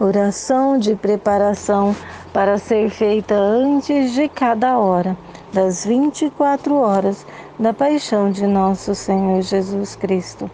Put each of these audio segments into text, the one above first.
Oração de preparação para ser feita antes de cada hora das 24 horas da paixão de nosso Senhor Jesus Cristo.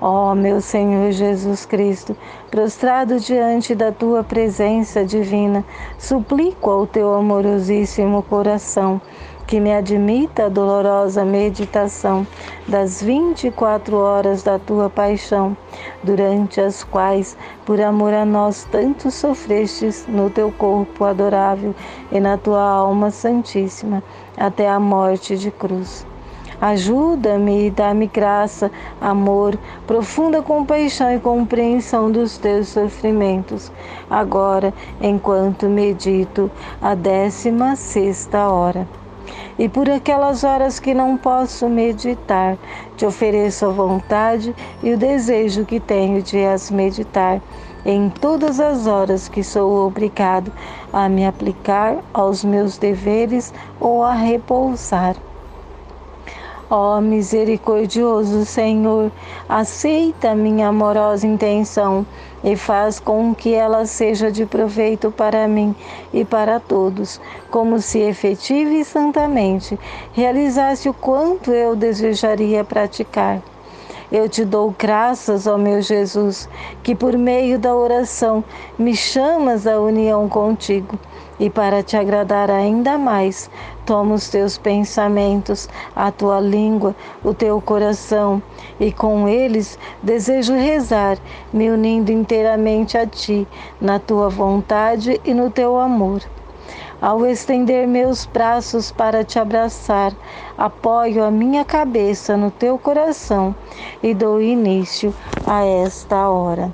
Ó oh, meu Senhor Jesus Cristo, prostrado diante da tua presença divina, suplico ao teu amorosíssimo coração que me admita a dolorosa meditação das 24 horas da tua paixão, durante as quais, por amor a nós, tanto sofrestes no teu corpo adorável e na tua alma santíssima, até a morte de cruz. Ajuda-me e dá-me graça, amor, profunda compaixão e compreensão dos teus sofrimentos, agora, enquanto medito a décima sexta hora e por aquelas horas que não posso meditar, te ofereço a vontade e o desejo que tenho de as meditar em todas as horas que sou obrigado a me aplicar aos meus deveres ou a repousar. Ó oh, misericordioso Senhor, aceita minha amorosa intenção e faz com que ela seja de proveito para mim e para todos, como se efetive e santamente realizasse o quanto eu desejaria praticar. Eu te dou graças, ó meu Jesus, que por meio da oração me chamas à união contigo e para te agradar ainda mais, toma os teus pensamentos, a tua língua, o teu coração, e com eles desejo rezar, me unindo inteiramente a ti, na tua vontade e no teu amor. Ao estender meus braços para te abraçar, apoio a minha cabeça no teu coração e dou início a esta hora.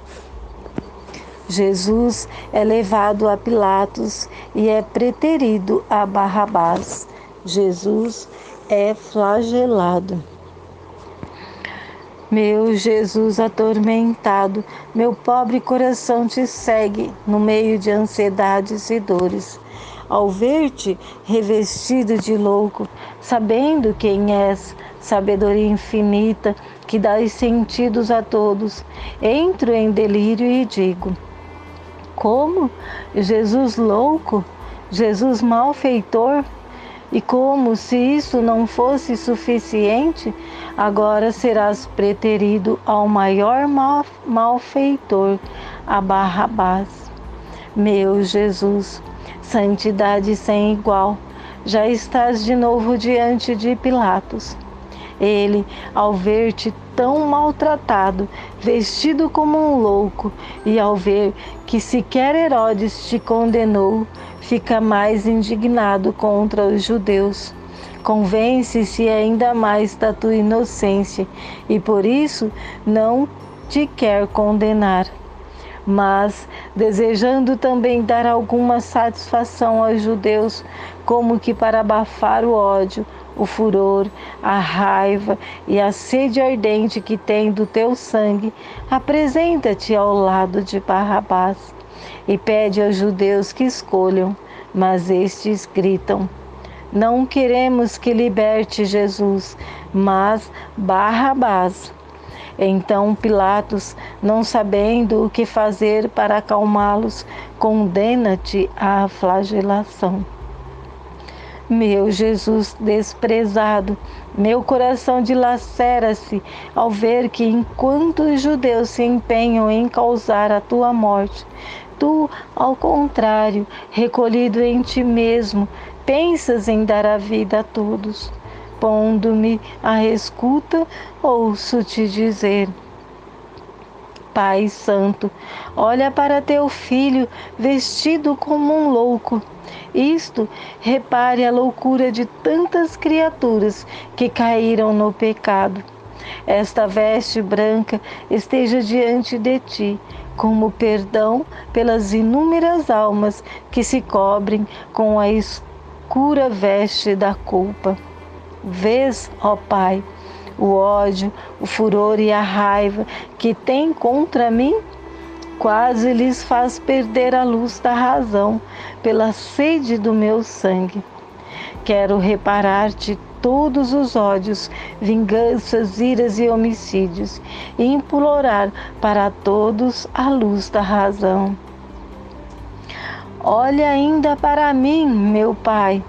Jesus é levado a Pilatos e é preterido a Barrabás. Jesus é flagelado. Meu Jesus atormentado, meu pobre coração te segue no meio de ansiedades e dores. Ao ver-te revestido de louco, sabendo quem és, sabedoria infinita que dá sentidos a todos, entro em delírio e digo: como Jesus louco, Jesus malfeitor, e como se isso não fosse suficiente, agora serás preterido ao maior mal, malfeitor, a Barrabás. Meu Jesus, santidade sem igual, já estás de novo diante de Pilatos. Ele, ao ver-te tão maltratado, vestido como um louco, e ao ver que sequer Herodes te condenou, fica mais indignado contra os judeus. Convence-se ainda mais da tua inocência e por isso não te quer condenar. Mas, desejando também dar alguma satisfação aos judeus, como que para abafar o ódio, o furor, a raiva e a sede ardente que tem do teu sangue, apresenta-te ao lado de Barrabás e pede aos judeus que escolham, mas estes gritam: Não queremos que liberte Jesus, mas Barrabás. Então Pilatos, não sabendo o que fazer para acalmá-los, condena-te à flagelação. Meu Jesus desprezado, meu coração dilacera-se ao ver que, enquanto os judeus se empenham em causar a tua morte, tu, ao contrário, recolhido em ti mesmo, pensas em dar a vida a todos. Pondo-me à escuta, ouço-te dizer: Pai Santo, olha para teu filho vestido como um louco isto, repare a loucura de tantas criaturas que caíram no pecado. Esta veste branca esteja diante de ti, como perdão pelas inúmeras almas que se cobrem com a escura veste da culpa. Vês, ó Pai, o ódio, o furor e a raiva que tem contra mim? quase lhes faz perder a luz da razão pela sede do meu sangue. Quero reparar-te todos os ódios, vinganças, iras e homicídios, e implorar para todos a luz da razão. Olha ainda para mim, meu Pai.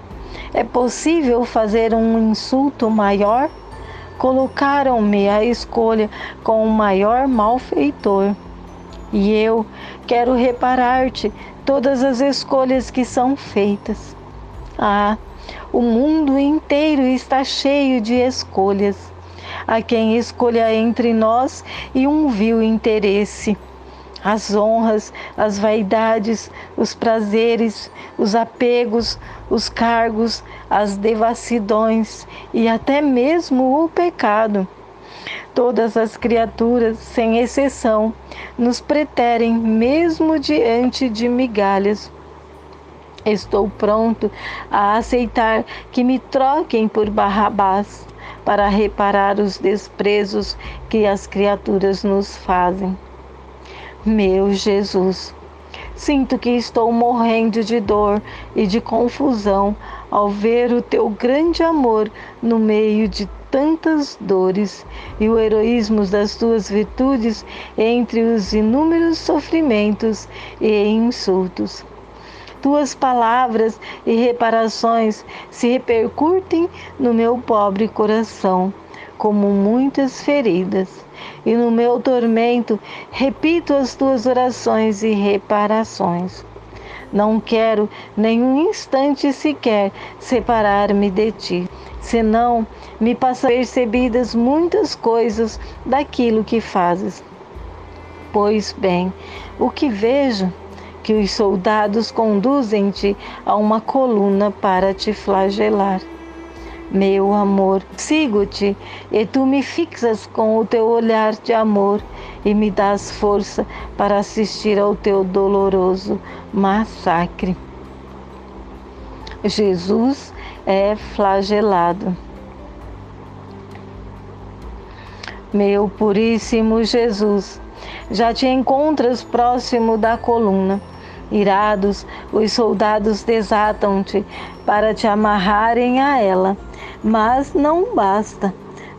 É possível fazer um insulto maior? Colocaram-me à escolha com o maior malfeitor. E eu quero reparar-te todas as escolhas que são feitas. Ah, o mundo inteiro está cheio de escolhas. Há quem escolha entre nós e um vil interesse. As honras, as vaidades, os prazeres, os apegos, os cargos, as devassidões e até mesmo o pecado. Todas as criaturas, sem exceção, nos preterem mesmo diante de migalhas. Estou pronto a aceitar que me troquem por Barrabás para reparar os desprezos que as criaturas nos fazem. Meu Jesus, sinto que estou morrendo de dor e de confusão ao ver o teu grande amor no meio de tantas dores e o heroísmo das tuas virtudes entre os inúmeros sofrimentos e insultos. Tuas palavras e reparações se repercutem no meu pobre coração como muitas feridas, e no meu tormento repito as tuas orações e reparações. Não quero nenhum instante sequer separar-me de ti senão me passam percebidas muitas coisas daquilo que fazes. Pois bem, o que vejo? Que os soldados conduzem-te a uma coluna para te flagelar. Meu amor, sigo-te e tu me fixas com o teu olhar de amor e me dás força para assistir ao teu doloroso massacre. Jesus é flagelado. Meu puríssimo Jesus, já te encontras próximo da coluna. Irados, os soldados desatam-te para te amarrarem a ela, mas não basta.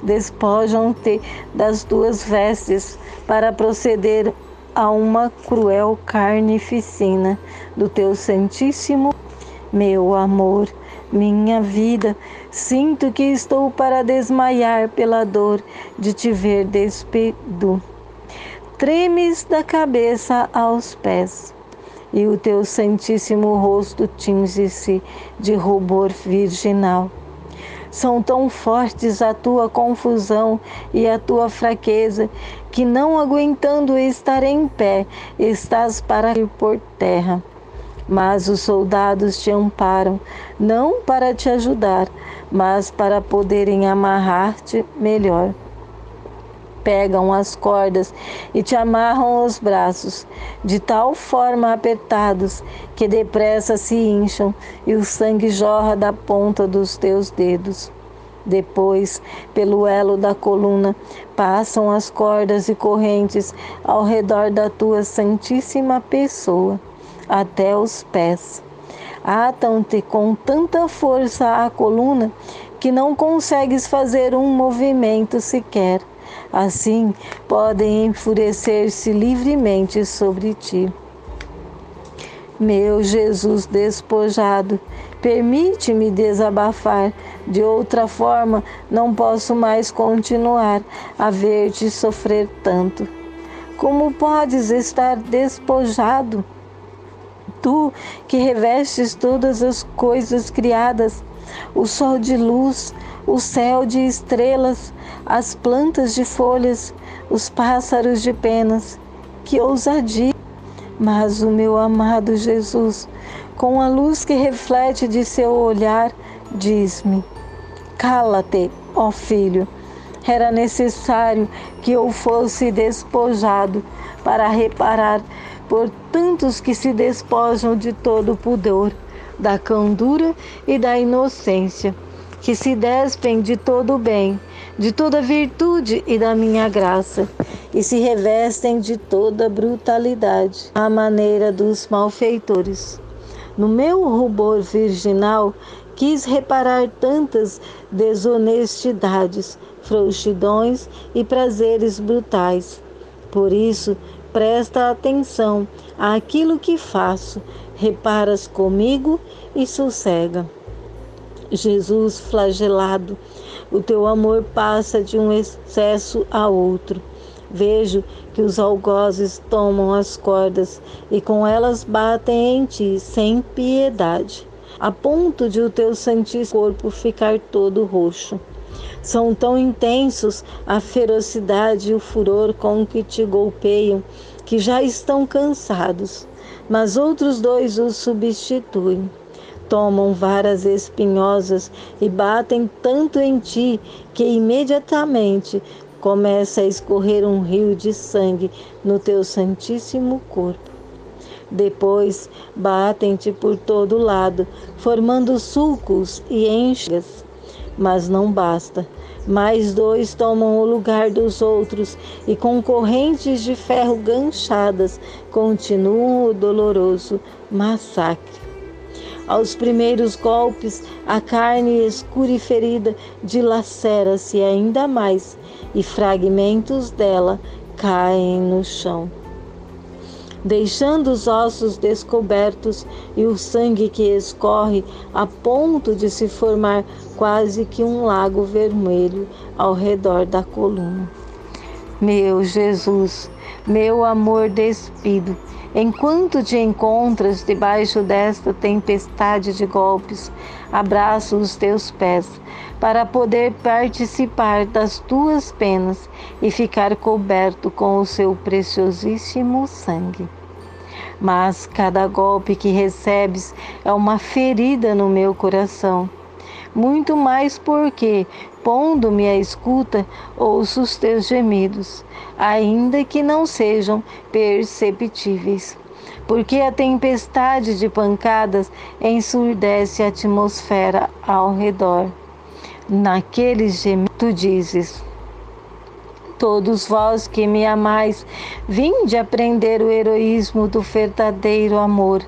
Despojam-te das tuas vestes para proceder a uma cruel carnificina do teu santíssimo meu amor minha vida, sinto que estou para desmaiar pela dor de te ver despido. Tremes da cabeça aos pés, e o teu santíssimo rosto tinge-se de rubor virginal. São tão fortes a tua confusão e a tua fraqueza, que não aguentando estar em pé, estás para ir por terra. Mas os soldados te amparam, não para te ajudar, mas para poderem amarrar-te melhor. Pegam as cordas e te amarram os braços, de tal forma apertados que depressa se incham e o sangue jorra da ponta dos teus dedos. Depois, pelo elo da coluna, passam as cordas e correntes ao redor da tua santíssima pessoa até os pés. Atam-te com tanta força à coluna que não consegues fazer um movimento sequer. Assim, podem enfurecer-se livremente sobre ti. Meu Jesus despojado, permite-me desabafar, de outra forma não posso mais continuar a ver-te sofrer tanto. Como podes estar despojado? tu que revestes todas as coisas criadas, o sol de luz, o céu de estrelas, as plantas de folhas, os pássaros de penas. Que ousadia! Mas o meu amado Jesus, com a luz que reflete de seu olhar, diz-me: Cala-te, ó filho. Era necessário que eu fosse despojado para reparar por tantos que se despojam de todo pudor, da candura e da inocência, que se despem de todo o bem, de toda virtude e da minha graça, e se revestem de toda brutalidade, à maneira dos malfeitores. No meu rubor virginal, quis reparar tantas desonestidades, frouxidões e prazeres brutais. Por isso, presta atenção àquilo que faço, reparas comigo e sossega. Jesus flagelado, o teu amor passa de um excesso a outro. Vejo que os algozes tomam as cordas e com elas batem em ti sem piedade, a ponto de o teu santíssimo corpo ficar todo roxo. São tão intensos a ferocidade e o furor com que te golpeiam que já estão cansados, mas outros dois os substituem tomam varas espinhosas e batem tanto em ti que imediatamente começa a escorrer um rio de sangue no teu santíssimo corpo. Depois batem-te por todo lado, formando sulcos e enxas. Mas não basta. Mais dois tomam o lugar dos outros e com correntes de ferro ganchadas continuam o doloroso massacre. Aos primeiros golpes, a carne escura e ferida dilacera-se ainda mais e fragmentos dela caem no chão. Deixando os ossos descobertos e o sangue que escorre a ponto de se formar quase que um lago vermelho ao redor da coluna. Meu Jesus, meu amor despido, Enquanto te encontras debaixo desta tempestade de golpes, abraço os teus pés para poder participar das tuas penas e ficar coberto com o seu preciosíssimo sangue. Mas cada golpe que recebes é uma ferida no meu coração muito mais porque, pondo-me à escuta, ouço os teus gemidos, ainda que não sejam perceptíveis. Porque a tempestade de pancadas ensurdece a atmosfera ao redor. Naqueles gemidos, tu dizes: Todos vós que me amais, vinde aprender o heroísmo do verdadeiro amor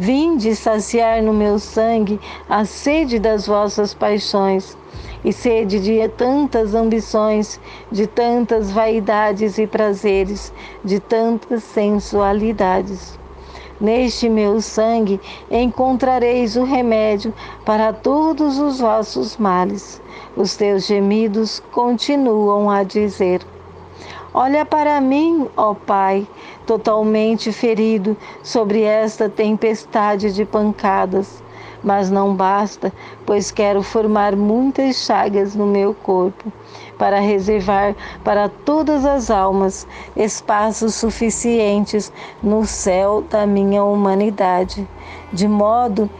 Vinde saciar no meu sangue a sede das vossas paixões e sede de tantas ambições, de tantas vaidades e prazeres, de tantas sensualidades. Neste meu sangue encontrareis o remédio para todos os vossos males. Os teus gemidos continuam a dizer: Olha para mim, ó Pai, totalmente ferido sobre esta tempestade de pancadas. Mas não basta, pois quero formar muitas chagas no meu corpo, para reservar para todas as almas espaços suficientes no céu da minha humanidade, de modo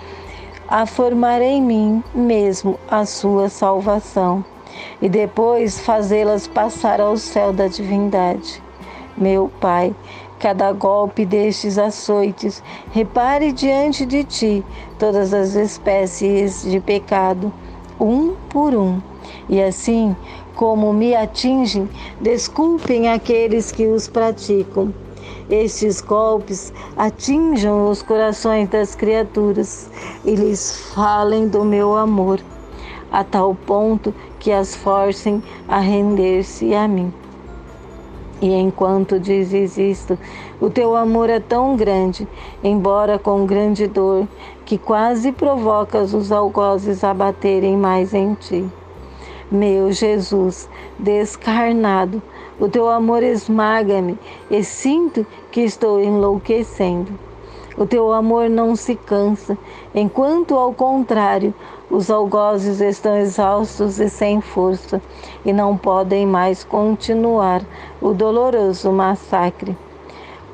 a formar em mim mesmo a sua salvação e depois fazê-las passar ao céu da divindade. Meu Pai, cada golpe destes açoites, repare diante de ti todas as espécies de pecado, um por um, e assim como me atingem, desculpem aqueles que os praticam. Estes golpes atinjam os corações das criaturas e lhes falem do meu amor, a tal ponto que as forcem a render-se a mim. E enquanto dizes isto, o teu amor é tão grande, embora com grande dor, que quase provocas os algozes a baterem mais em ti. Meu Jesus, descarnado, o teu amor esmaga-me e sinto que estou enlouquecendo. O teu amor não se cansa, enquanto, ao contrário, os algozes estão exaustos e sem força e não podem mais continuar o doloroso massacre.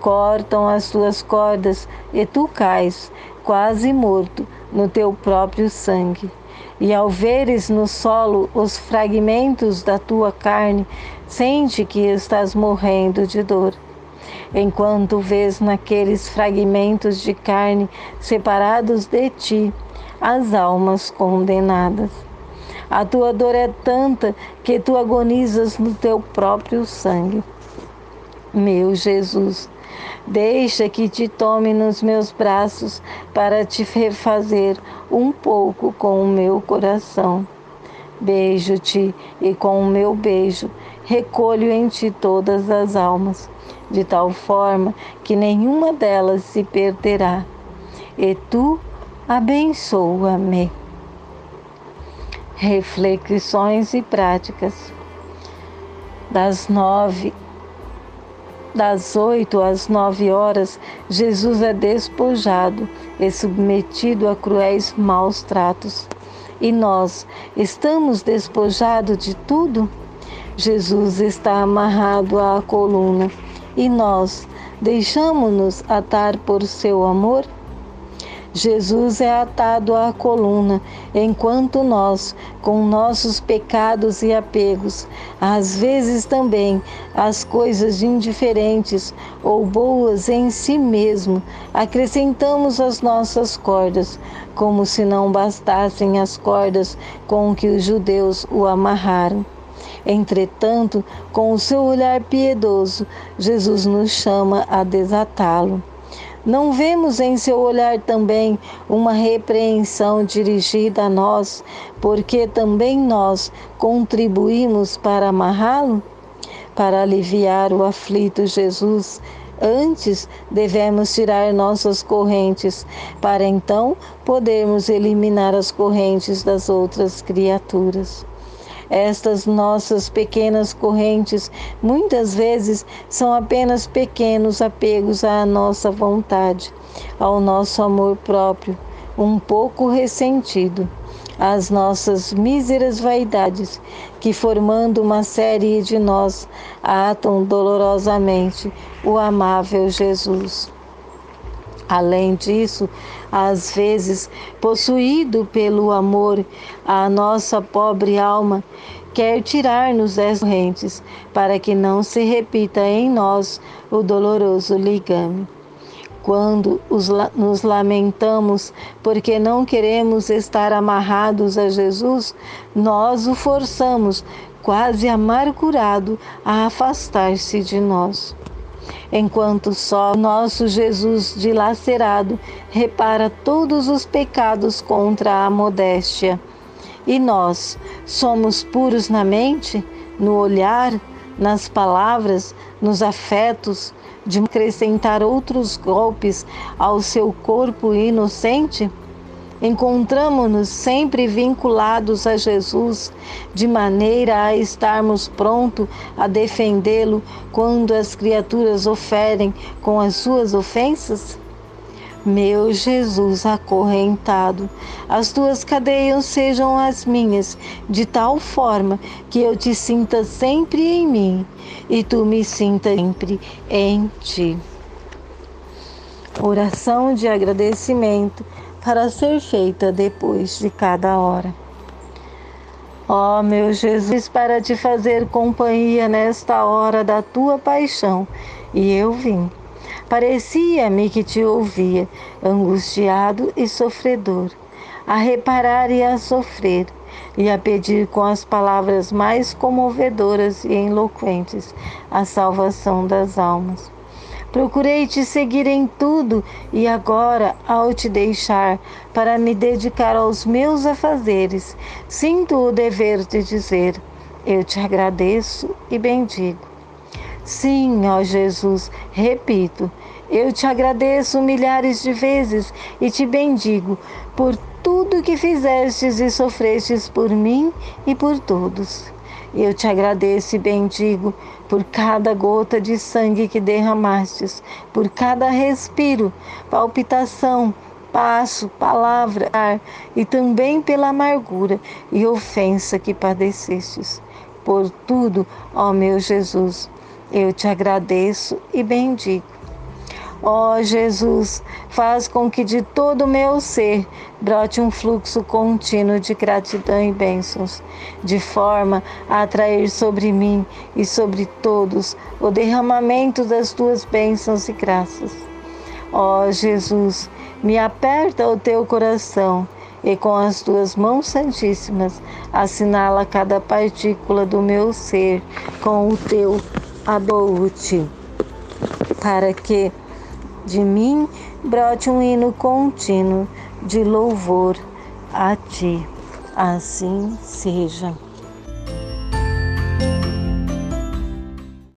Cortam as tuas cordas e tu cais, quase morto, no teu próprio sangue. E ao veres no solo os fragmentos da tua carne, sente que estás morrendo de dor. Enquanto vês naqueles fragmentos de carne separados de ti, as almas condenadas. A tua dor é tanta que tu agonizas no teu próprio sangue. Meu Jesus, deixa que te tome nos meus braços para te refazer um pouco com o meu coração. Beijo-te e com o meu beijo recolho em ti todas as almas, de tal forma que nenhuma delas se perderá. E tu abençoa-me. Reflexões e práticas. Das nove das oito às nove horas, Jesus é despojado e submetido a cruéis maus tratos. E nós estamos despojados de tudo? Jesus está amarrado à coluna e nós deixamos-nos atar por seu amor? Jesus é atado à coluna, enquanto nós, com nossos pecados e apegos, às vezes também as coisas indiferentes ou boas em si mesmo, acrescentamos as nossas cordas, como se não bastassem as cordas com que os judeus o amarraram. Entretanto, com o seu olhar piedoso, Jesus nos chama a desatá-lo. Não vemos em seu olhar também uma repreensão dirigida a nós, porque também nós contribuímos para amarrá-lo? Para aliviar o aflito Jesus, antes devemos tirar nossas correntes, para então podermos eliminar as correntes das outras criaturas. Estas nossas pequenas correntes muitas vezes são apenas pequenos apegos à nossa vontade, ao nosso amor próprio, um pouco ressentido, às nossas míseras vaidades, que formando uma série de nós atam dolorosamente o amável Jesus. Além disso, às vezes, possuído pelo amor, a nossa pobre alma quer tirar-nos das correntes, para que não se repita em nós o doloroso ligame. Quando nos lamentamos porque não queremos estar amarrados a Jesus, nós o forçamos, quase amargurado, a afastar-se de nós enquanto só nosso Jesus dilacerado repara todos os pecados contra a modéstia. E nós somos puros na mente, no olhar, nas palavras, nos afetos, de acrescentar outros golpes ao seu corpo inocente? Encontramos-nos sempre vinculados a Jesus, de maneira a estarmos prontos a defendê-lo quando as criaturas oferem com as suas ofensas? Meu Jesus acorrentado, as tuas cadeias sejam as minhas, de tal forma que eu te sinta sempre em mim e tu me sinta sempre em ti. Oração de agradecimento para ser feita depois de cada hora. Ó oh, meu Jesus, para te fazer companhia nesta hora da tua paixão, e eu vim. Parecia-me que te ouvia, angustiado e sofredor, a reparar e a sofrer, e a pedir com as palavras mais comovedoras e eloquentes a salvação das almas. Procurei te seguir em tudo e agora, ao te deixar para me dedicar aos meus afazeres, sinto o dever de dizer: Eu te agradeço e bendigo. Sim, ó Jesus, repito, eu te agradeço milhares de vezes e te bendigo por tudo que fizestes e sofrestes por mim e por todos. Eu te agradeço e bendigo por cada gota de sangue que derramastes, por cada respiro, palpitação, passo, palavra, ar, e também pela amargura e ofensa que padecestes. Por tudo, ó meu Jesus, eu te agradeço e bendigo. Ó oh, Jesus, faz com que de todo o meu ser brote um fluxo contínuo de gratidão e bênçãos, de forma a atrair sobre mim e sobre todos o derramamento das tuas bênçãos e graças. Ó oh, Jesus, me aperta o teu coração e com as tuas mãos santíssimas assinala cada partícula do meu ser com o teu abou para que de mim brote um hino contínuo de louvor a ti. Assim seja.